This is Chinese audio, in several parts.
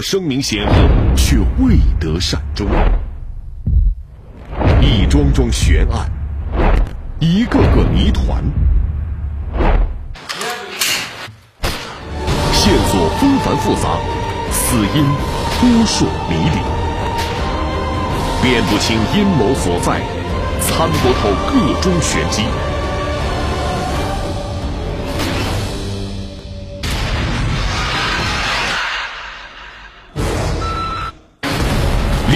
声名显赫却未得善终。一桩桩悬案，一个个谜团，线索纷繁复杂，死因扑朔迷离，辨不清阴谋所在，参不透个中玄机。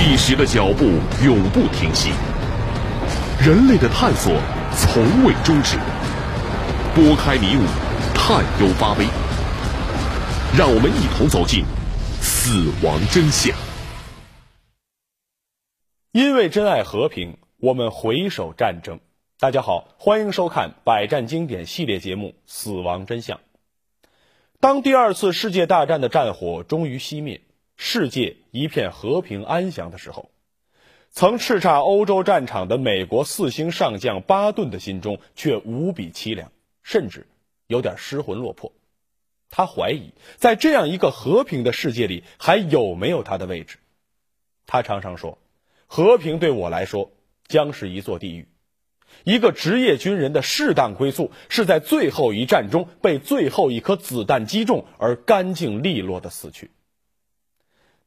历史的脚步永不停息，人类的探索从未终止。拨开迷雾，探幽发微，让我们一同走进死亡真相。因为珍爱和平，我们回首战争。大家好，欢迎收看百战经典系列节目《死亡真相》。当第二次世界大战的战火终于熄灭。世界一片和平安详的时候，曾叱咤欧洲战场的美国四星上将巴顿的心中却无比凄凉，甚至有点失魂落魄。他怀疑，在这样一个和平的世界里，还有没有他的位置？他常常说：“和平对我来说，将是一座地狱。”一个职业军人的适当归宿，是在最后一战中被最后一颗子弹击中而干净利落的死去。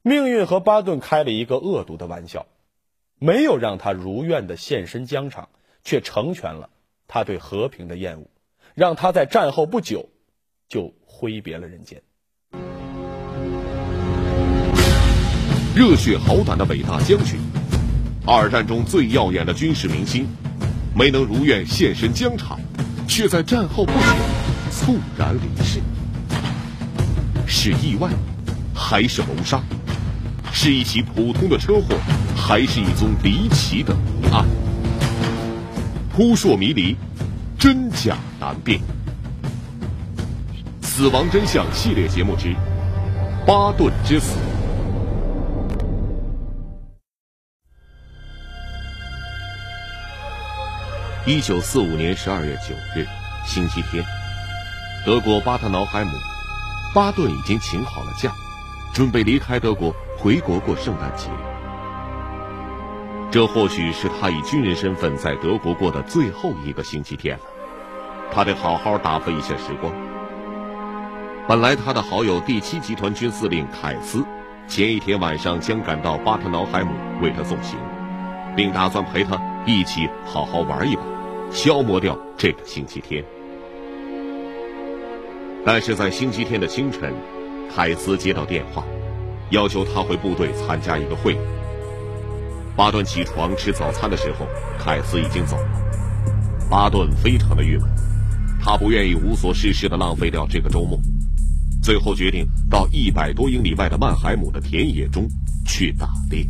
命运和巴顿开了一个恶毒的玩笑，没有让他如愿的现身疆场，却成全了他对和平的厌恶，让他在战后不久就挥别了人间。热血好胆的伟大将军，二战中最耀眼的军事明星，没能如愿现身疆场，却在战后不久猝然离世，是意外，还是谋杀？是一起普通的车祸，还是一宗离奇的案？扑朔迷离，真假难辨。死亡真相系列节目之《巴顿之死》。一九四五年十二月九日，星期天，德国巴特瑙海姆，巴顿已经请好了假，准备离开德国。回国过圣诞节，这或许是他以军人身份在德国过的最后一个星期天了。他得好好打发一下时光。本来他的好友第七集团军司令凯斯，前一天晚上将赶到巴特瑙海姆为他送行，并打算陪他一起好好玩一把，消磨掉这个星期天。但是在星期天的清晨，凯斯接到电话。要求他回部队参加一个会议。巴顿起床吃早餐的时候，凯斯已经走了。巴顿非常的郁闷，他不愿意无所事事的浪费掉这个周末，最后决定到一百多英里外的曼海姆的田野中去打猎。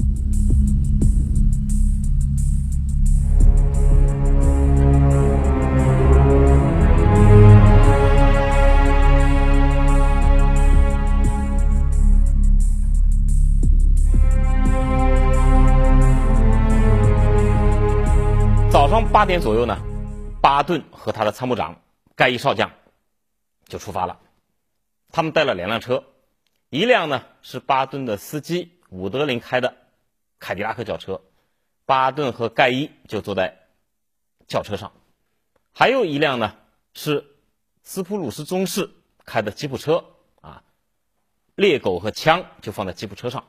早上八点左右呢，巴顿和他的参谋长盖伊少将就出发了。他们带了两辆车，一辆呢是巴顿的司机伍德林开的凯迪拉克轿车，巴顿和盖伊就坐在轿车上；还有一辆呢是斯普鲁斯中士开的吉普车啊，猎狗和枪就放在吉普车上。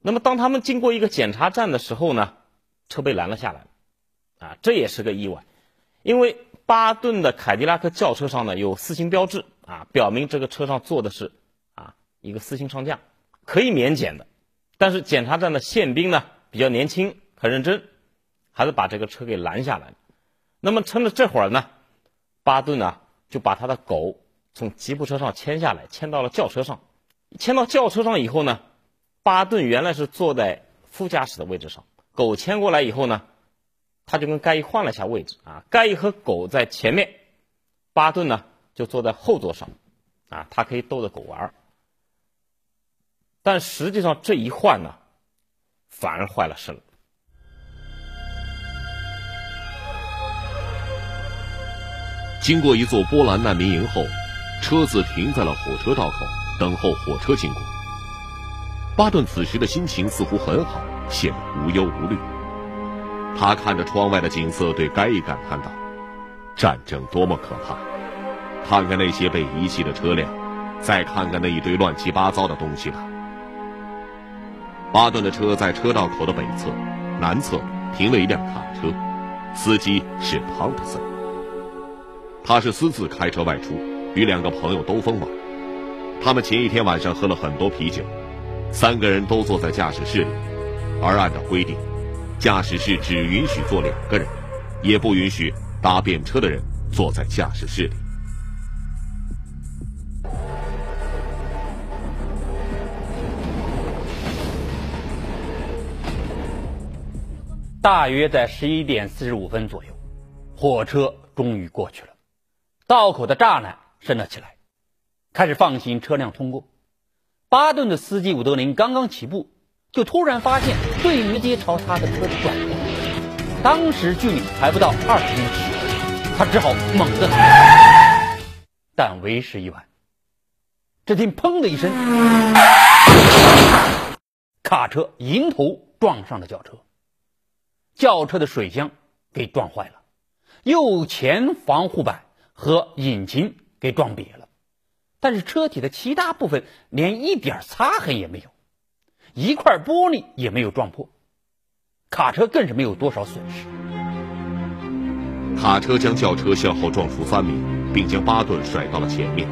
那么当他们经过一个检查站的时候呢，车被拦了下来。啊，这也是个意外，因为巴顿的凯迪拉克轿车上呢有四星标志啊，表明这个车上坐的是啊一个四星上将，可以免检的。但是检查站的宪兵呢比较年轻，很认真，还是把这个车给拦下来了。那么趁着这会儿呢，巴顿呢就把他的狗从吉普车上牵下来，牵到了轿车上。牵到轿车上以后呢，巴顿原来是坐在副驾驶的位置上，狗牵过来以后呢。他就跟盖伊换了一下位置啊，盖伊和狗在前面，巴顿呢就坐在后座上，啊，他可以逗着狗玩儿但实际上这一换呢，反而坏了事了。经过一座波兰难民营后，车子停在了火车道口，等候火车经过。巴顿此时的心情似乎很好，显得无忧无虑。他看着窗外的景色，对该一感叹道：“战争多么可怕！看看那些被遗弃的车辆，再看看那一堆乱七八糟的东西吧。”巴顿的车在车道口的北侧、南侧停了一辆卡车，司机是汤普森。他是私自开车外出，与两个朋友兜风玩。他们前一天晚上喝了很多啤酒，三个人都坐在驾驶室里，而按照规定。驾驶室只允许坐两个人，也不允许搭便车的人坐在驾驶室里。大约在十一点四十五分左右，火车终于过去了，道口的栅栏升了起来，开始放行车辆通过。巴顿的司机伍德林刚刚起步。就突然发现对面街朝他的车子转过来，当时距离还不到二十英尺，他只好猛地踩，但为时已晚。只听“砰”的一声，卡车迎头撞上了轿车，轿车的水箱给撞坏了，右前防护板和引擎给撞瘪了，但是车体的其他部分连一点擦痕也没有。一块玻璃也没有撞破，卡车更是没有多少损失。卡车将轿车向后撞出三米，并将巴顿甩到了前面。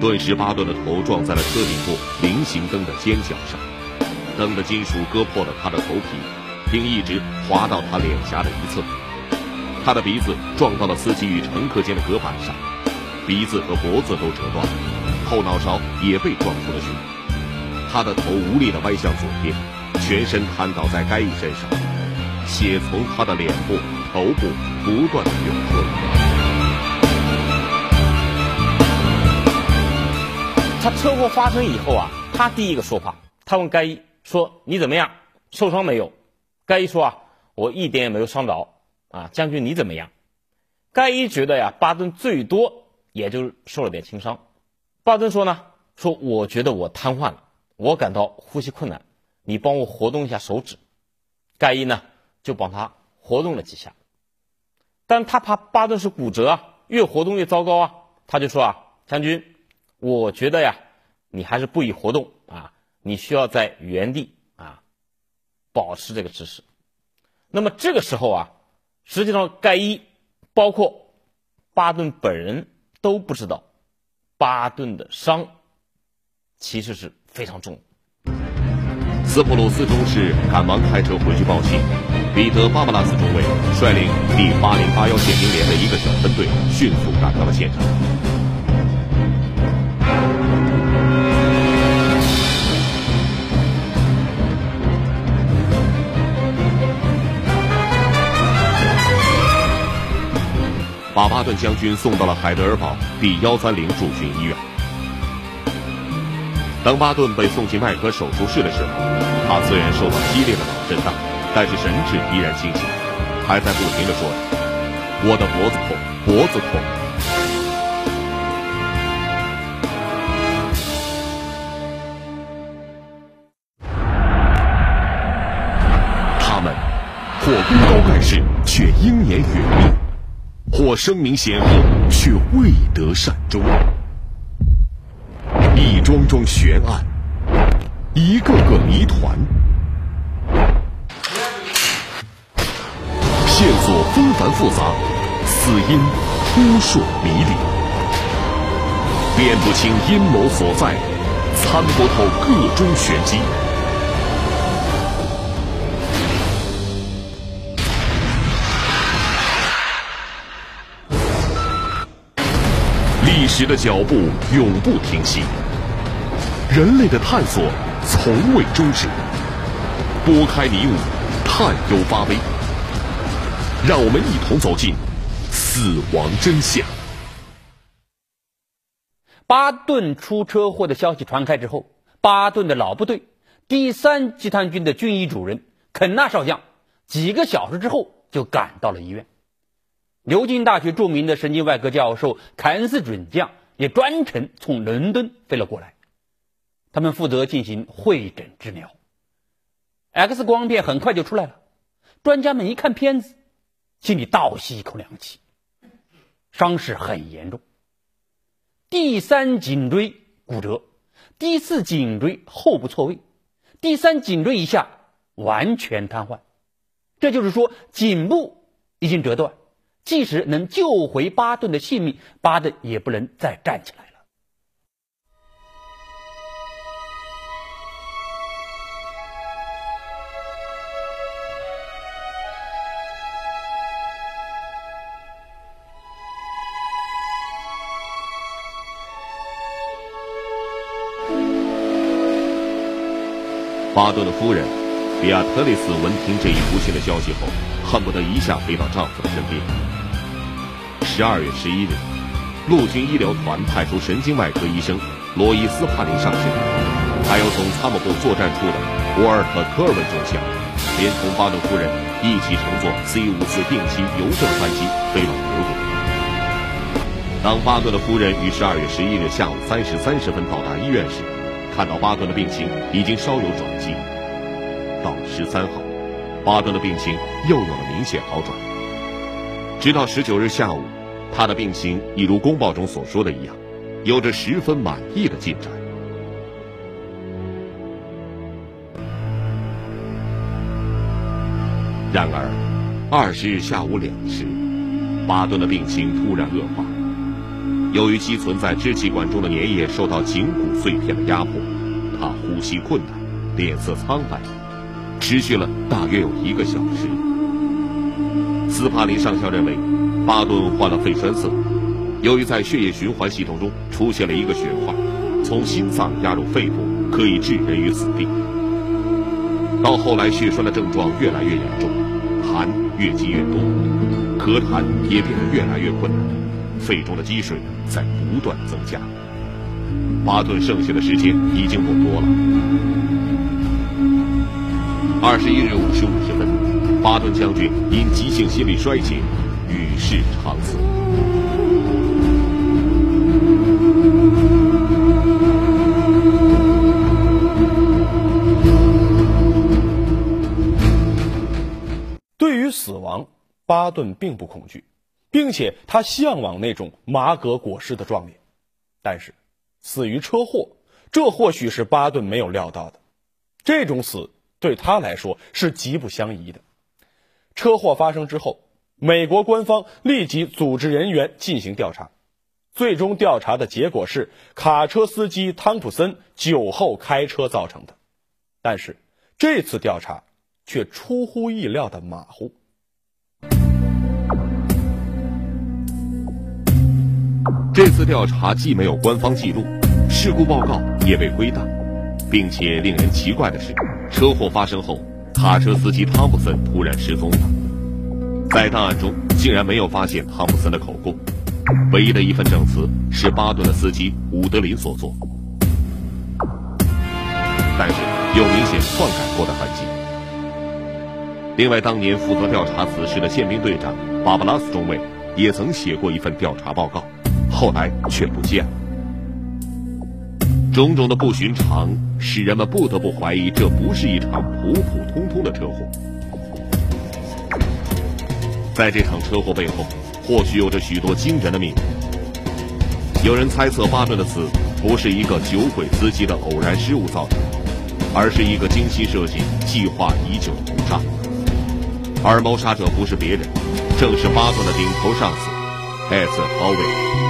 顿时，巴顿的头撞在了车顶部菱形灯的尖角上，灯的金属割破了他的头皮，并一直划到他脸颊的一侧。他的鼻子撞到了司机与乘客间的隔板上，鼻子和脖子都折断了，后脑勺也被撞出了血。他的头无力地歪向左边，全身瘫倒在该一身上，血从他的脸部、头部不断的涌出。他车祸发生以后啊，他第一个说话，他问该一说：“你怎么样？受伤没有？”该一说：“啊，我一点也没有伤着。”啊，将军你怎么样？该一觉得呀，巴顿最多也就受了点轻伤。巴顿说呢：“说我觉得我瘫痪了。”我感到呼吸困难，你帮我活动一下手指。盖伊呢，就帮他活动了几下，但他怕巴顿是骨折啊，越活动越糟糕啊。他就说啊，将军，我觉得呀，你还是不宜活动啊，你需要在原地啊，保持这个姿势。那么这个时候啊，实际上盖伊包括巴顿本人都不知道，巴顿的伤其实是。非常重。斯普鲁斯中士赶忙开车回去报信。彼得·巴布拉斯中尉率领第八零八幺宪兵连的一个小分队，迅速赶到了现场。把巴顿将军送到了海德尔堡第幺三零驻军医院。当巴顿被送进外科手术室的时候，他虽然受到激烈的脑震荡，但是神志依然清醒，还在不停的说：“我的脖子痛，脖子痛。”他们或功高盖世，却英年远命；或声名显赫，却未得善终。一桩桩悬案，一个个谜团，线索纷繁复杂，死因扑朔迷离，辨不清阴谋所在，参不透个中玄机。历史的脚步永不停息。人类的探索从未终止，拨开迷雾，探幽发微，让我们一同走进死亡真相。巴顿出车祸的消息传开之后，巴顿的老部队第三集团军的军医主任肯纳少将几个小时之后就赶到了医院。牛津大学著名的神经外科教授凯恩斯准将也专程从伦敦飞了过来，他们负责进行会诊治疗。X 光片很快就出来了，专家们一看片子，心里倒吸一口凉气，伤势很严重，第三颈椎骨折，第四颈椎后部错位，第三颈椎以下完全瘫痪，这就是说颈部已经折断。即使能救回巴顿的性命，巴顿也不能再站起来巴顿的夫人比亚特蕾斯闻听这一不幸的消息后，恨不得一下飞到丈夫的身边。十二月十一日，陆军医疗团派出神经外科医生罗伊斯·帕林上线，还有从参谋部作战处的沃尔特·科尔文中校，连同巴顿夫人一起乘坐 C 五四定期邮政班机飞往德国。当巴顿的夫人于十二月十一日下午三时三十分到达医院时，看到巴顿的病情已经稍有转机。到十三号，巴顿的病情又有了明显好转。直到十九日下午。他的病情一如公报中所说的一样，有着十分满意的进展。然而，二十日下午两时，巴顿的病情突然恶化。由于积存在支气管中的粘液受到颈骨碎片的压迫，他呼吸困难，脸色苍白，持续了大约有一个小时。斯帕林上校认为。巴顿患了肺栓塞，由于在血液循环系统中出现了一个血块，从心脏压入肺部，可以致人于死地。到后来，血栓的症状越来越严重，痰越积越多，咳痰也变得越来越困难，肺中的积水在不断增加。巴顿剩下的时间已经不多了。二十一日五时五十分，巴顿将军因急性心力衰竭。与世长辞。对于死亡，巴顿并不恐惧，并且他向往那种马革裹尸的壮烈。但是，死于车祸，这或许是巴顿没有料到的。这种死对他来说是极不相宜的。车祸发生之后。美国官方立即组织人员进行调查，最终调查的结果是卡车司机汤普森酒后开车造成的。但是这次调查却出乎意料的马虎。这次调查既没有官方记录，事故报告也被归档，并且令人奇怪的是，车祸发生后，卡车司机汤普森突然失踪了。在档案中竟然没有发现汤普森的口供，唯一的一份证词是巴顿的司机伍德林所作，但是有明显篡改过的痕迹。另外，当年负责调查此事的宪兵队长巴巴拉斯中尉也曾写过一份调查报告，后来却不见了。种种的不寻常使人们不得不怀疑，这不是一场普普通通的车祸。在这场车祸背后，或许有着许多惊人的秘密。有人猜测，巴顿的死不是一个酒鬼司机的偶然失误造成，而是一个精心设计、计划已久的谋杀。而谋杀者不是别人，正是巴顿的顶头上司艾瑟·鲍威。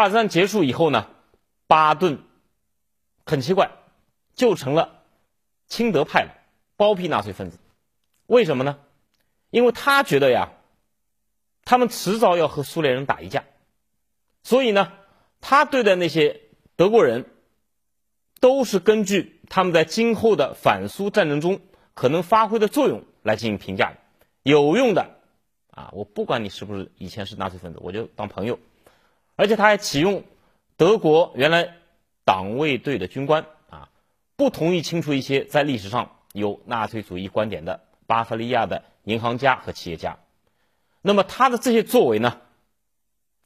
二战结束以后呢，巴顿很奇怪，就成了亲德派了，包庇纳粹分子。为什么呢？因为他觉得呀，他们迟早要和苏联人打一架，所以呢，他对待那些德国人都是根据他们在今后的反苏战争中可能发挥的作用来进行评价的。有用的啊，我不管你是不是以前是纳粹分子，我就当朋友。而且他还启用德国原来党卫队的军官啊，不同意清除一些在历史上有纳粹主义观点的巴伐利亚的银行家和企业家。那么他的这些作为呢，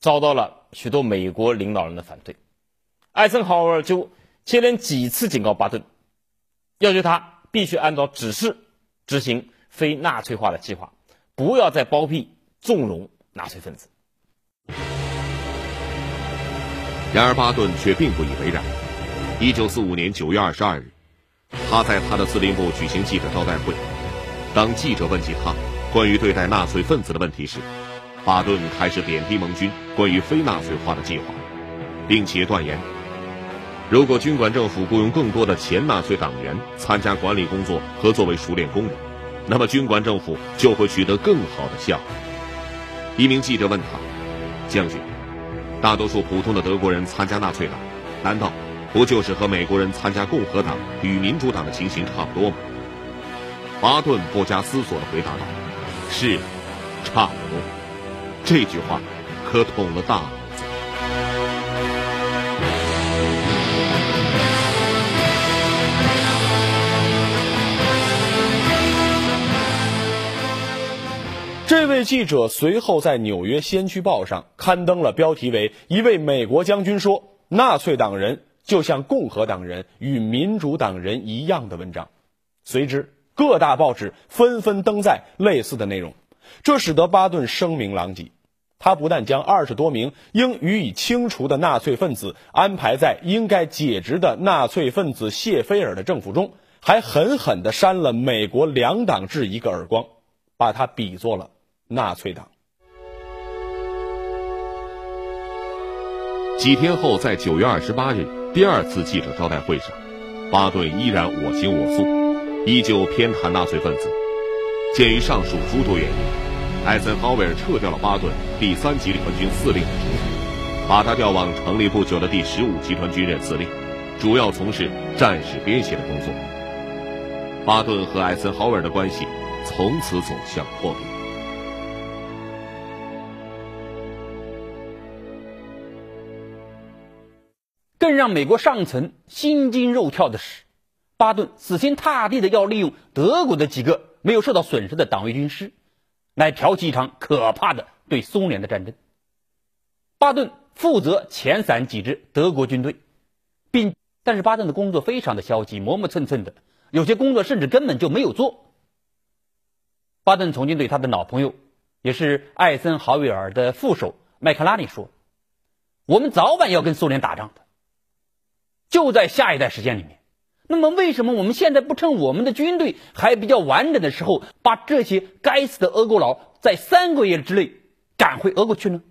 遭到了许多美国领导人的反对。艾森豪威尔就接连几次警告巴顿，要求他必须按照指示执行非纳粹化的计划，不要再包庇纵容纳粹分子。然而，巴顿却并不以为然。一九四五年九月二十二日，他在他的司令部举行记者招待会。当记者问及他关于对待纳粹分子的问题时，巴顿开始贬低盟军关于非纳粹化的计划，并且断言：如果军管政府雇佣更多的前纳粹党员参加管理工作和作为熟练工人，那么军管政府就会取得更好的效果。一名记者问他：“将军。”大多数普通的德国人参加纳粹党，难道不就是和美国人参加共和党与民主党的情形差不多吗？巴顿不加思索地回答道：“是，差不多。”这句话可捅了大位记者随后在《纽约先驱报》上刊登了标题为“一位美国将军说纳粹党人就像共和党人与民主党人一样的文章”，随之各大报纸纷纷登载类似的内容，这使得巴顿声名狼藉。他不但将二十多名应予以清除的纳粹分子安排在应该解职的纳粹分子谢菲尔的政府中，还狠狠地扇了美国两党制一个耳光，把他比作了。纳粹党。几天后，在九月二十八日第二次记者招待会上，巴顿依然我行我素，依旧偏袒纳粹分子。鉴于上述诸多原因，艾森豪威尔撤掉了巴顿第三集团军司令的职务，把他调往成立不久的第十五集团军任司令，主要从事战史编写的工作。巴顿和艾森豪威尔的关系从此走向破裂。更让美国上层心惊肉跳的是，巴顿死心塌地的要利用德国的几个没有受到损失的党卫军师，来挑起一场可怕的对苏联的战争。巴顿负责遣散几支德国军队，并但是巴顿的工作非常的消极，磨磨蹭蹭的，有些工作甚至根本就没有做。巴顿曾经对他的老朋友，也是艾森豪威尔的副手麦克拉尼说：“我们早晚要跟苏联打仗的。”就在下一代时间里面，那么为什么我们现在不趁我们的军队还比较完整的时候，把这些该死的俄国佬在三个月之内赶回俄国去呢？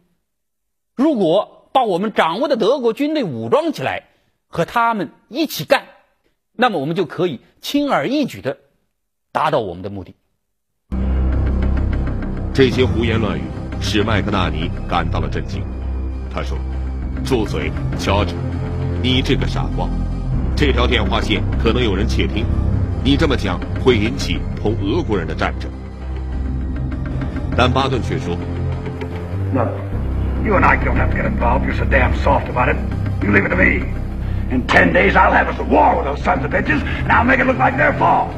如果把我们掌握的德国军队武装起来，和他们一起干，那么我们就可以轻而易举的达到我们的目的。这些胡言乱语使麦克纳尼感到了震惊。他说：“住嘴，乔治。”你这个傻瓜！这条电话线可能有人窃听，你这么讲会引起同俄国人的战争。但巴顿却说：“Look, you and I don't have to get involved. You're so damn soft about it. You leave it to me. In ten days, I'll have us a war with those sons of bitches, and I'll make it look like their fault."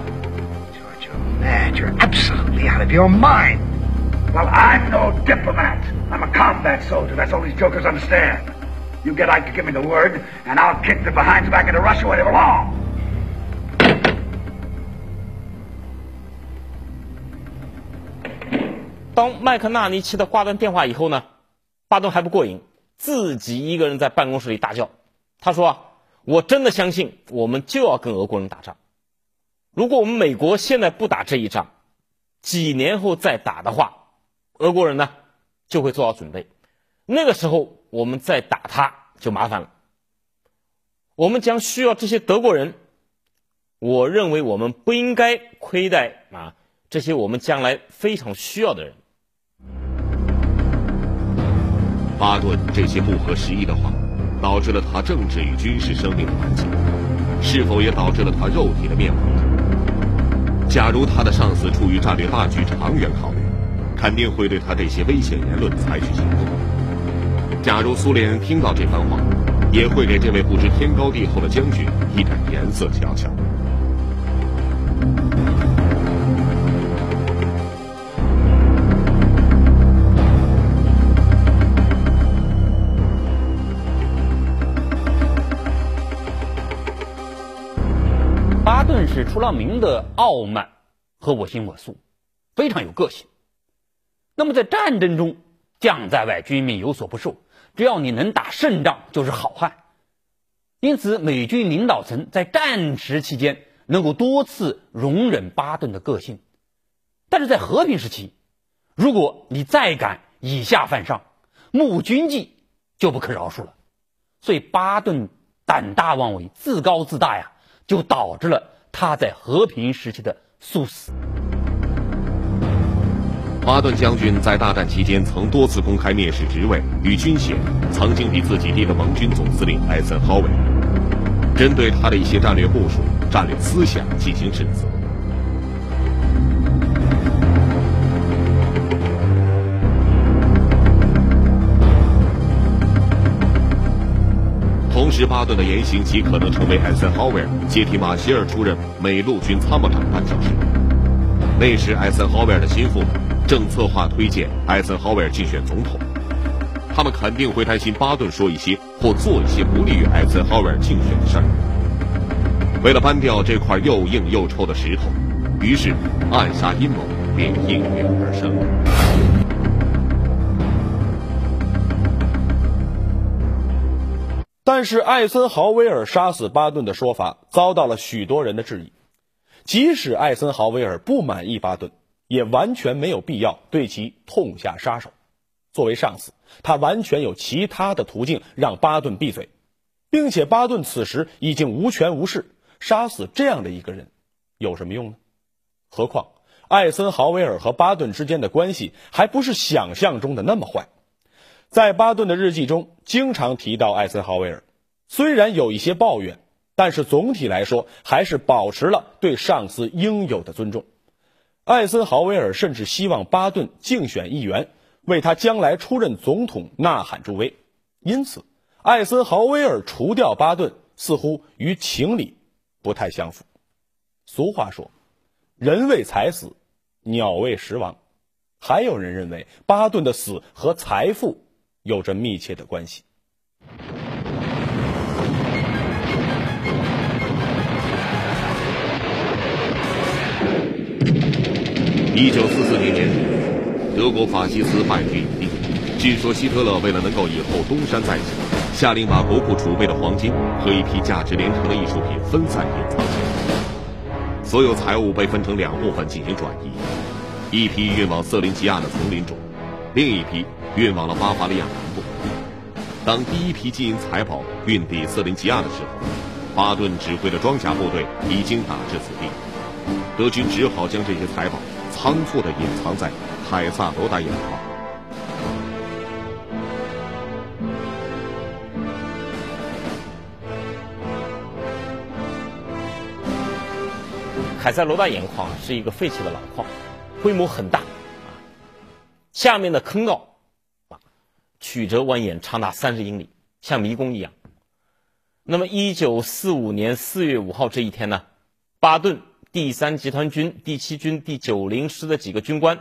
George, you're mad. You're absolutely out of your mind. Well, I'm no diplomat. I'm a combat soldier. That's all these jokers understand. You get Ike to give me the word, and I'll kick the behinds back into Russia where they belong. 当麦克纳尼奇的挂断电话以后呢，巴顿还不过瘾，自己一个人在办公室里大叫：“他说，我真的相信我们就要跟俄国人打仗。如果我们美国现在不打这一仗，几年后再打的话，俄国人呢就会做好准备。那个时候。”我们再打他就麻烦了。我们将需要这些德国人。我认为我们不应该亏待啊这些我们将来非常需要的人。巴顿这些不合时宜的话，导致了他政治与军事生命的完结，是否也导致了他肉体的灭亡？假如他的上司出于战略大局长远考虑，肯定会对他这些危险言论采取行动。假如苏联听到这番话，也会给这位不知天高地厚的将军一点颜色瞧瞧。巴顿是出了名的傲慢和我行我素，非常有个性。那么在战争中，将在外，军民有所不受，只要你能打胜仗，就是好汉。因此，美军领导层在战时期间能够多次容忍巴顿的个性，但是在和平时期，如果你再敢以下犯上，募军纪就不可饶恕了。所以，巴顿胆大妄为、自高自大呀。就导致了他在和平时期的猝死。巴顿将军在大战期间曾多次公开蔑视职位与军衔曾经比自己低的盟军总司令艾森豪威尔，针对他的一些战略部署、战略思想进行指责。同时，巴顿的言行极可能成为艾森豪威尔接替马歇尔出任美陆军参谋长的绊脚石。那时，艾森豪威尔的心腹正策划推荐艾森豪威尔竞选总统，他们肯定会担心巴顿说一些或做一些不利于艾森豪威尔竞选的事儿。为了搬掉这块又硬又臭的石头，于是暗杀阴谋便应运而生。但是艾森豪威尔杀死巴顿的说法遭到了许多人的质疑。即使艾森豪威尔不满意巴顿，也完全没有必要对其痛下杀手。作为上司，他完全有其他的途径让巴顿闭嘴，并且巴顿此时已经无权无势，杀死这样的一个人有什么用呢？何况艾森豪威尔和巴顿之间的关系还不是想象中的那么坏。在巴顿的日记中，经常提到艾森豪威尔，虽然有一些抱怨，但是总体来说还是保持了对上司应有的尊重。艾森豪威尔甚至希望巴顿竞选议员，为他将来出任总统呐喊助威。因此，艾森豪威尔除掉巴顿，似乎与情理不太相符。俗话说：“人为财死，鸟为食亡。”还有人认为巴顿的死和财富。有着密切的关系。一九四四年年底，德国法西斯败局已定。据说希特勒为了能够以后东山再起，下令把国库储备的黄金和一批价值连城的艺术品分散隐藏起来。所有财物被分成两部分进行转移，一批运往瑟林吉亚的丛林中，另一批。运往了巴伐利亚南部。当第一批金银财宝运抵瑟林吉亚的时候，巴顿指挥的装甲部队已经打至此地。德军只好将这些财宝仓促地隐藏在凯撒罗达眼旁。凯撒罗大盐矿是一个废弃的老矿，规模很大，啊下面的坑道。曲折蜿蜒，长达三十英里，像迷宫一样。那么，一九四五年四月五号这一天呢，巴顿第三集团军第七军第九零师的几个军官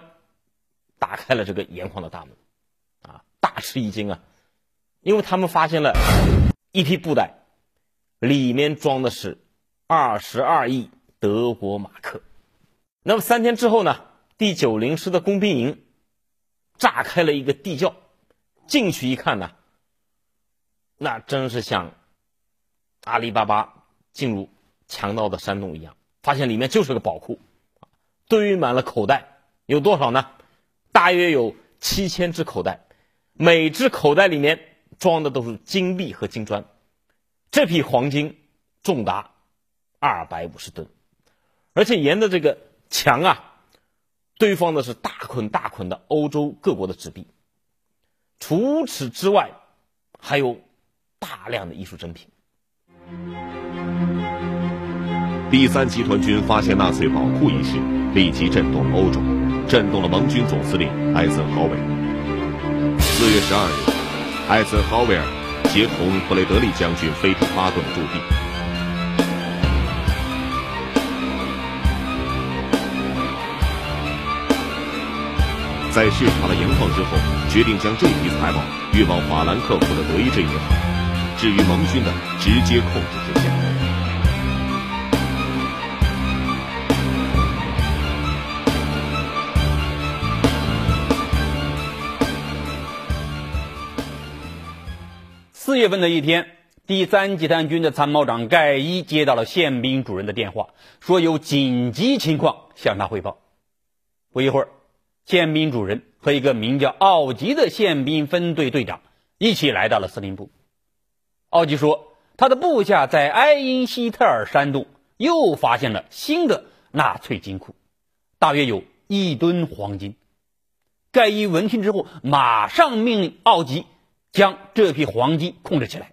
打开了这个盐矿的大门，啊，大吃一惊啊，因为他们发现了一批布袋，里面装的是二十二亿德国马克。那么三天之后呢，第九零师的工兵营炸开了一个地窖。进去一看呢，那真是像阿里巴巴进入强盗的山洞一样，发现里面就是个宝库，堆满了口袋，有多少呢？大约有七千只口袋，每只口袋里面装的都是金币和金砖，这批黄金重达二百五十吨，而且沿着这个墙啊，堆放的是大捆大捆的欧洲各国的纸币。除此之外，还有大量的艺术珍品。第三集团军发现纳粹宝库一事，立即震动了欧洲，震动了盟军总司令艾森豪威尔。四月十二日，艾森豪威尔协同布雷德利将军飞抵巴顿的驻地。在视察了盐矿之后，决定将这批财宝运往法兰克福的德意志银行，置于盟军的直接控制之下。四月份的一天，第三集团军的参谋长盖伊接到了宪兵主任的电话，说有紧急情况向他汇报。不一会儿，宪兵主任和一个名叫奥吉的宪兵分队队长一起来到了司令部。奥吉说，他的部下在埃因希特尔山洞又发现了新的纳粹金库，大约有一吨黄金。盖伊闻听之后，马上命令奥吉。将这批黄金控制起来，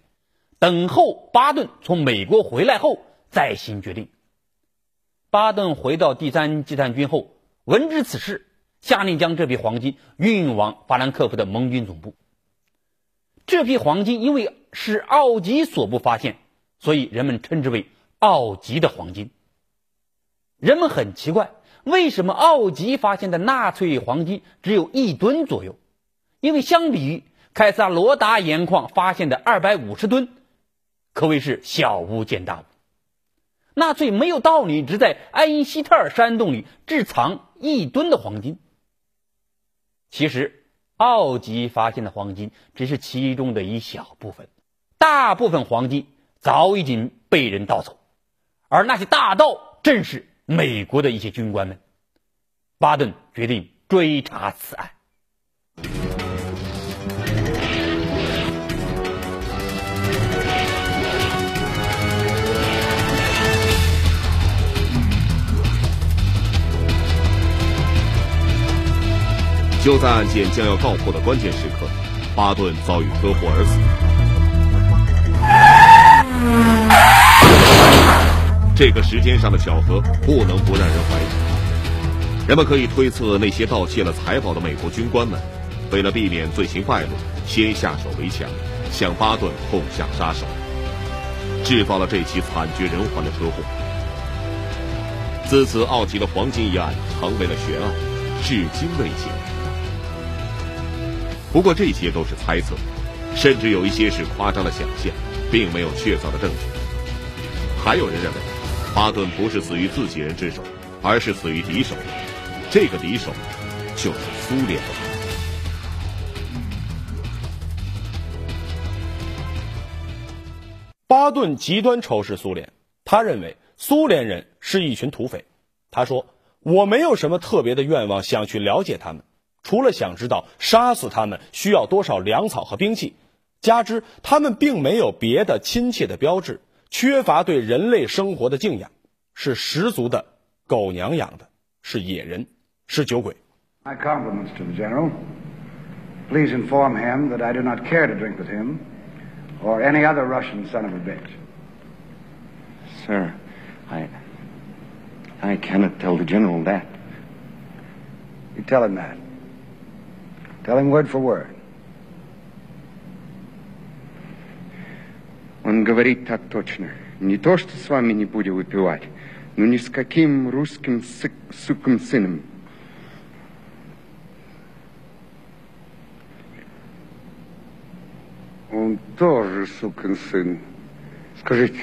等候巴顿从美国回来后再行决定。巴顿回到第三集团军后，闻知此事，下令将这批黄金运往法兰克福的盟军总部。这批黄金因为是奥吉所部发现，所以人们称之为奥吉的黄金。人们很奇怪，为什么奥吉发现的纳粹黄金只有一吨左右？因为相比于凯撒罗达盐矿发现的二百五十吨，可谓是小巫见大巫。纳粹没有道理只在埃因希特尔山洞里置藏一吨的黄金。其实，奥吉发现的黄金只是其中的一小部分，大部分黄金早已经被人盗走，而那些大盗正是美国的一些军官们。巴顿决定追查此案。就在案件将要告破的关键时刻，巴顿遭遇车祸而死。这个时间上的巧合不能不让人怀疑。人们可以推测，那些盗窃了财宝的美国军官们，为了避免罪行败露，先下手为强，向巴顿痛下杀手，制造了这起惨绝人寰的车祸。自此，奥吉的黄金一案成为了悬案，至今未解。不过这些都是猜测，甚至有一些是夸张的想象，并没有确凿的证据。还有人认为，巴顿不是死于自己人之手，而是死于敌手。这个敌手就是苏联。巴顿极端仇视苏联，他认为苏联人是一群土匪。他说：“我没有什么特别的愿望，想去了解他们。”除了想知道杀死他们需要多少粮草和兵器，加之他们并没有别的亲切的标志，缺乏对人类生活的敬仰，是十足的狗娘养的，是野人，是酒鬼。My compliments to the general. Please inform him that I do not care to drink with him or any other Russian son of a bitch. Sir, I I cannot tell the general that. You tell him that. Tell him word for word. Он говорит так точно. Не то, что с вами не будем выпивать, но ни с каким русским сык, суком сыном. Он тоже сукин сын. Скажите.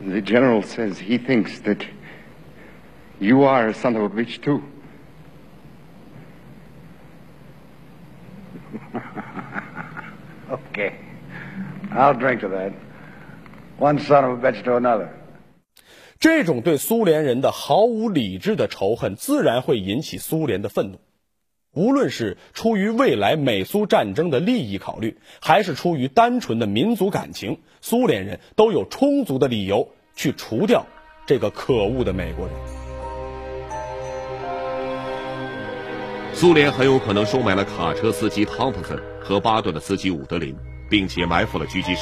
The general says he thinks that you are a son of a bitch too. I'll drink to that. One son of a bitch to another. 这种对苏联人的毫无理智的仇恨，自然会引起苏联的愤怒。无论是出于未来美苏战争的利益考虑，还是出于单纯的民族感情，苏联人都有充足的理由去除掉这个可恶的美国人。苏联很有可能收买了卡车司机汤普森和巴顿的司机伍德林，并且埋伏了狙击手，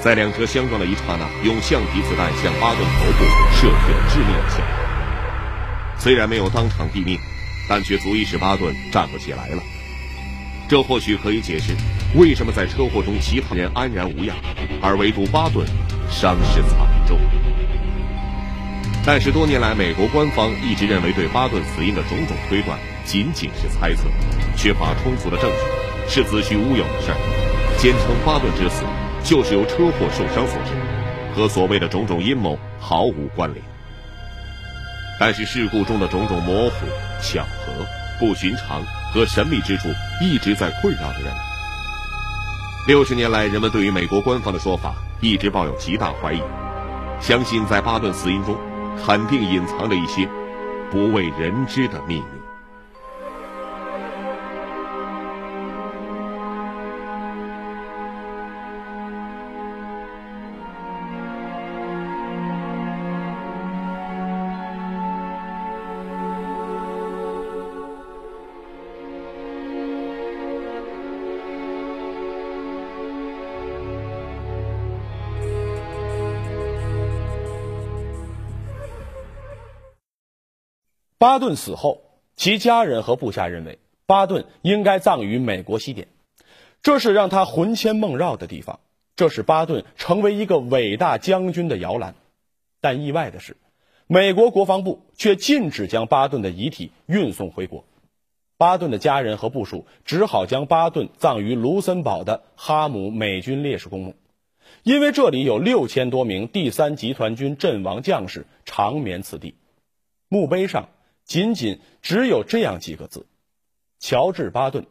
在两车相撞的一刹那，用橡皮子弹向巴顿头部射去了致命的枪。虽然没有当场毙命，但却足以使巴顿站不起来了。这或许可以解释为什么在车祸中其他人安然无恙，而唯独巴顿伤势惨重？但是多年来，美国官方一直认为对巴顿死因的种种推断仅仅是猜测，缺乏充足的证据，是子虚乌有的事儿，坚称巴顿之死就是由车祸受伤所致，和所谓的种种阴谋毫无关联。但是事故中的种种模糊、巧合、不寻常和神秘之处，一直在困扰着人们。六十年来，人们对于美国官方的说法一直抱有极大怀疑，相信在巴顿死因中肯定隐藏着一些不为人知的秘密。巴顿死后，其家人和部下认为巴顿应该葬于美国西点，这是让他魂牵梦绕的地方，这使巴顿成为一个伟大将军的摇篮。但意外的是，美国国防部却禁止将巴顿的遗体运送回国，巴顿的家人和部属只好将巴顿葬于卢森堡的哈姆美军烈士公墓，因为这里有六千多名第三集团军阵亡将士长眠此地，墓碑上。仅仅只有这样几个字：“乔治·巴顿，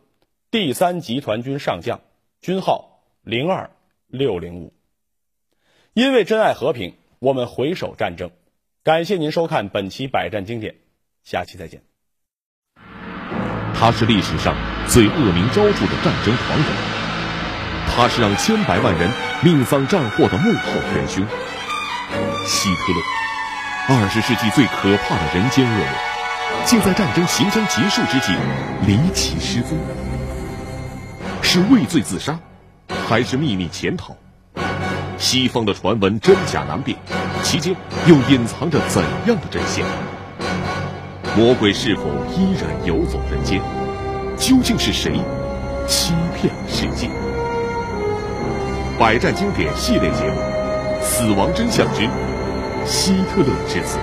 第三集团军上将，军号零二六零五。”因为珍爱和平，我们回首战争。感谢您收看本期百战经典，下期再见。他是历史上最恶名昭著的战争狂人，他是让千百万人命丧战祸的幕后元凶——希特勒，二十世纪最可怕的人间恶魔。竟在战争行将结束之际离奇失踪，是畏罪自杀，还是秘密潜逃？西方的传闻真假难辨，其间又隐藏着怎样的真相？魔鬼是否依然游走人间？究竟是谁欺骗了世界？百战经典系列节目《死亡真相之希特勒之子》。